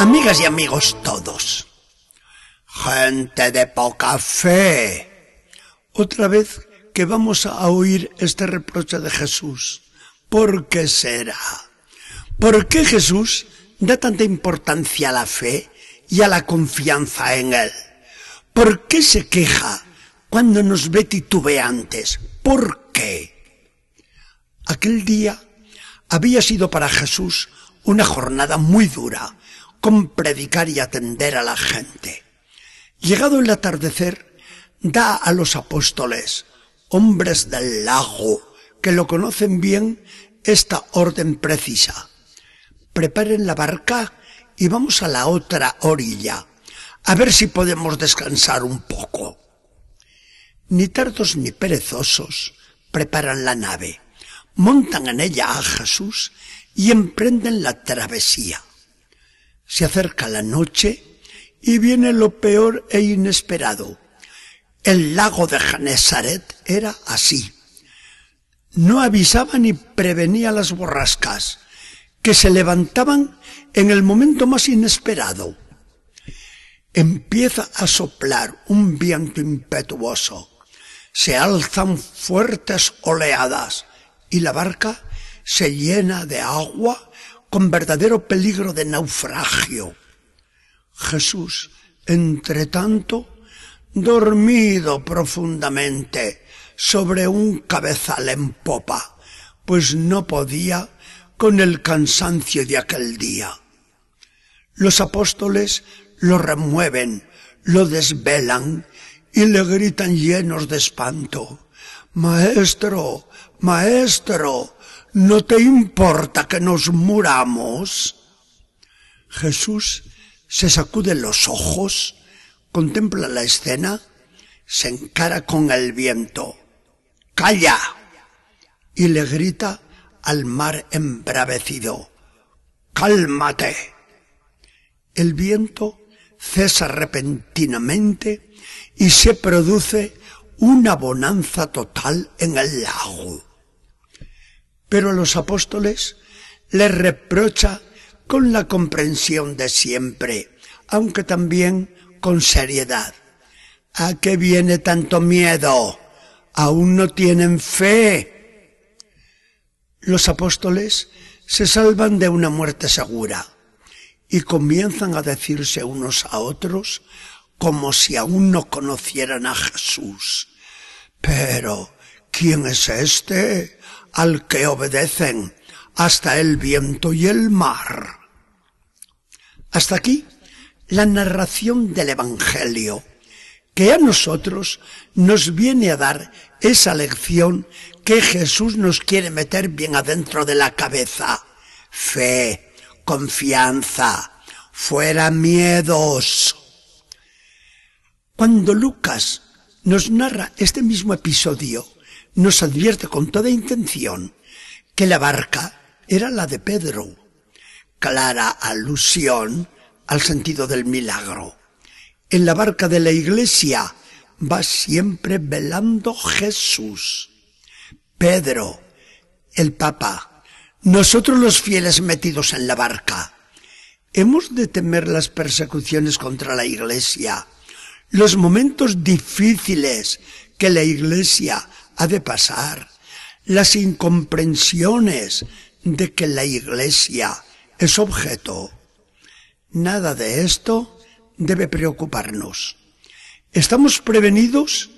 Amigas y amigos todos. Gente de poca fe. Otra vez que vamos a oír este reproche de Jesús. ¿Por qué será? ¿Por qué Jesús da tanta importancia a la fe y a la confianza en Él? ¿Por qué se queja cuando nos ve titubeantes? ¿Por qué? Aquel día había sido para Jesús una jornada muy dura, con predicar y atender a la gente. Llegado el atardecer, da a los apóstoles, hombres del lago, que lo conocen bien, esta orden precisa. Preparen la barca y vamos a la otra orilla, a ver si podemos descansar un poco. Ni tardos ni perezosos preparan la nave, montan en ella a Jesús y emprenden la travesía. Se acerca la noche y viene lo peor e inesperado. El lago de Genesaret era así. No avisaba ni prevenía las borrascas, que se levantaban en el momento más inesperado. Empieza a soplar un viento impetuoso. Se alzan fuertes oleadas y la barca se llena de agua con verdadero peligro de naufragio. Jesús, entre tanto, dormido profundamente sobre un cabezal en popa, pues no podía con el cansancio de aquel día. Los apóstoles lo remueven, lo desvelan y le gritan llenos de espanto. Maestro, maestro, ¿no te importa que nos muramos? Jesús se sacude los ojos, contempla la escena, se encara con el viento. ¡Calla! Y le grita al mar embravecido. ¡Cálmate! El viento cesa repentinamente y se produce una bonanza total en el lago. Pero a los apóstoles les reprocha con la comprensión de siempre, aunque también con seriedad. ¿A qué viene tanto miedo? Aún no tienen fe. Los apóstoles se salvan de una muerte segura y comienzan a decirse unos a otros como si aún no conocieran a Jesús. Pero, ¿quién es este al que obedecen hasta el viento y el mar? Hasta aquí la narración del Evangelio, que a nosotros nos viene a dar esa lección que Jesús nos quiere meter bien adentro de la cabeza. Fe, confianza, fuera miedos. Cuando Lucas nos narra este mismo episodio, nos advierte con toda intención que la barca era la de Pedro, clara alusión al sentido del milagro. En la barca de la iglesia va siempre velando Jesús. Pedro, el Papa, nosotros los fieles metidos en la barca, hemos de temer las persecuciones contra la iglesia, los momentos difíciles que la iglesia ha de pasar, las incomprensiones de que la iglesia es objeto. Nada de esto debe preocuparnos. Estamos prevenidos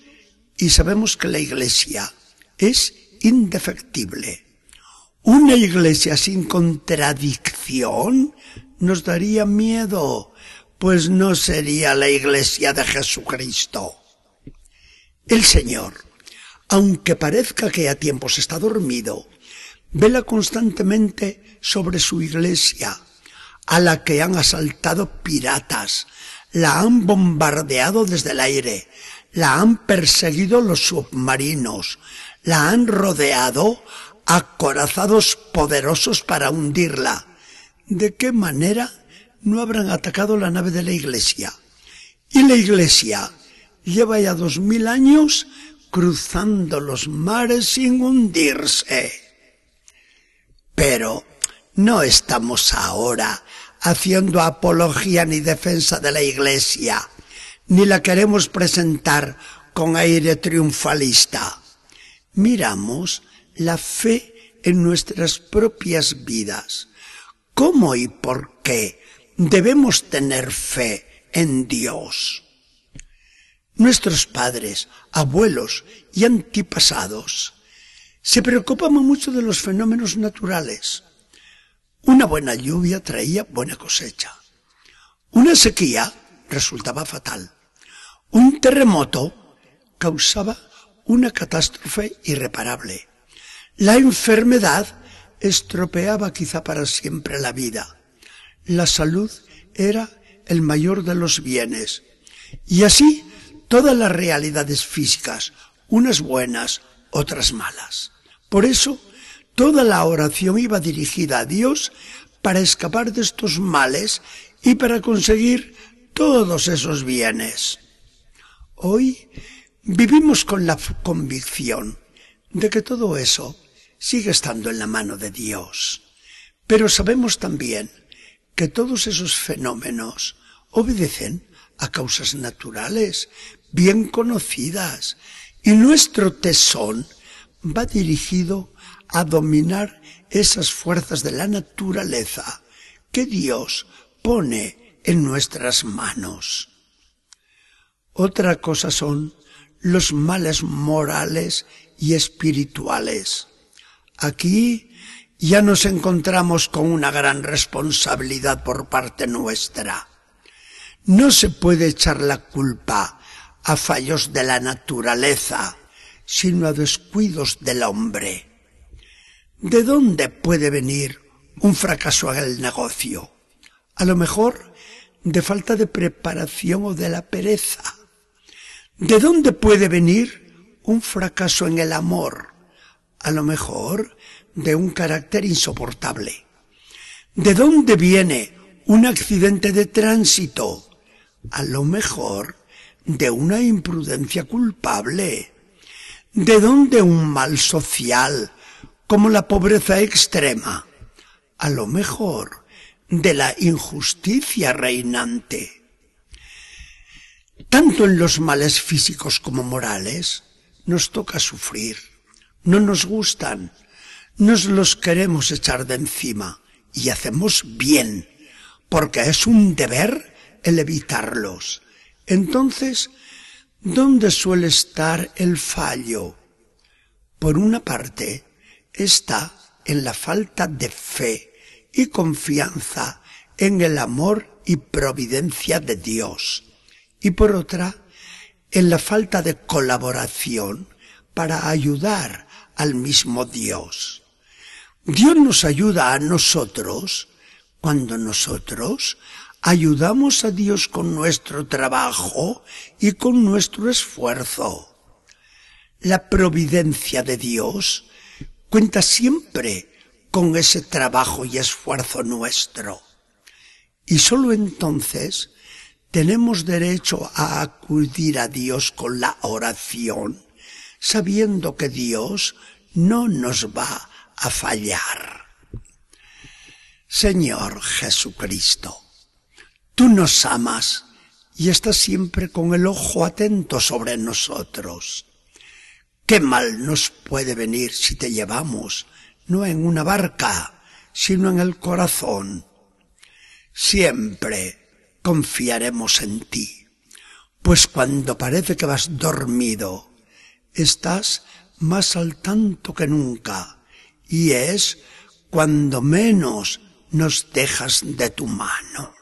y sabemos que la iglesia es indefectible. Una iglesia sin contradicción nos daría miedo, pues no sería la iglesia de Jesucristo. El Señor, aunque parezca que a tiempos está dormido, vela constantemente sobre su iglesia, a la que han asaltado piratas, la han bombardeado desde el aire, la han perseguido los submarinos, la han rodeado acorazados poderosos para hundirla. ¿De qué manera no habrán atacado la nave de la iglesia? Y la iglesia lleva ya dos mil años cruzando los mares sin hundirse. Pero no estamos ahora haciendo apología ni defensa de la Iglesia, ni la queremos presentar con aire triunfalista. Miramos la fe en nuestras propias vidas. ¿Cómo y por qué debemos tener fe en Dios? Nuestros padres, abuelos y antepasados se preocupaban mucho de los fenómenos naturales. Una buena lluvia traía buena cosecha. Una sequía resultaba fatal. Un terremoto causaba una catástrofe irreparable. La enfermedad estropeaba quizá para siempre la vida. La salud era el mayor de los bienes. Y así todas las realidades físicas, unas buenas, otras malas. Por eso, toda la oración iba dirigida a Dios para escapar de estos males y para conseguir todos esos bienes. Hoy vivimos con la convicción de que todo eso sigue estando en la mano de Dios. Pero sabemos también que todos esos fenómenos obedecen a causas naturales, bien conocidas, y nuestro tesón va dirigido a dominar esas fuerzas de la naturaleza que Dios pone en nuestras manos. Otra cosa son los males morales y espirituales. Aquí ya nos encontramos con una gran responsabilidad por parte nuestra. No se puede echar la culpa a fallos de la naturaleza, sino a descuidos del hombre. ¿De dónde puede venir un fracaso en el negocio? A lo mejor de falta de preparación o de la pereza. ¿De dónde puede venir un fracaso en el amor? A lo mejor de un carácter insoportable. ¿De dónde viene un accidente de tránsito? A lo mejor de una imprudencia culpable. ¿De dónde un mal social como la pobreza extrema? A lo mejor de la injusticia reinante. Tanto en los males físicos como morales nos toca sufrir. No nos gustan, nos los queremos echar de encima y hacemos bien, porque es un deber el evitarlos entonces, ¿dónde suele estar el fallo? Por una parte, está en la falta de fe y confianza en el amor y providencia de Dios. Y por otra, en la falta de colaboración para ayudar al mismo Dios. Dios nos ayuda a nosotros cuando nosotros ayudamos a Dios con nuestro trabajo y con nuestro esfuerzo. La providencia de Dios cuenta siempre con ese trabajo y esfuerzo nuestro. Y sólo entonces tenemos derecho a acudir a Dios con la oración, sabiendo que Dios no nos va a fallar. Señor Jesucristo, Tú nos amas y estás siempre con el ojo atento sobre nosotros. ¿Qué mal nos puede venir si te llevamos, no en una barca, sino en el corazón? Siempre confiaremos en ti, pues cuando parece que vas dormido, estás más al tanto que nunca, y es cuando menos nos dejas de tu mano.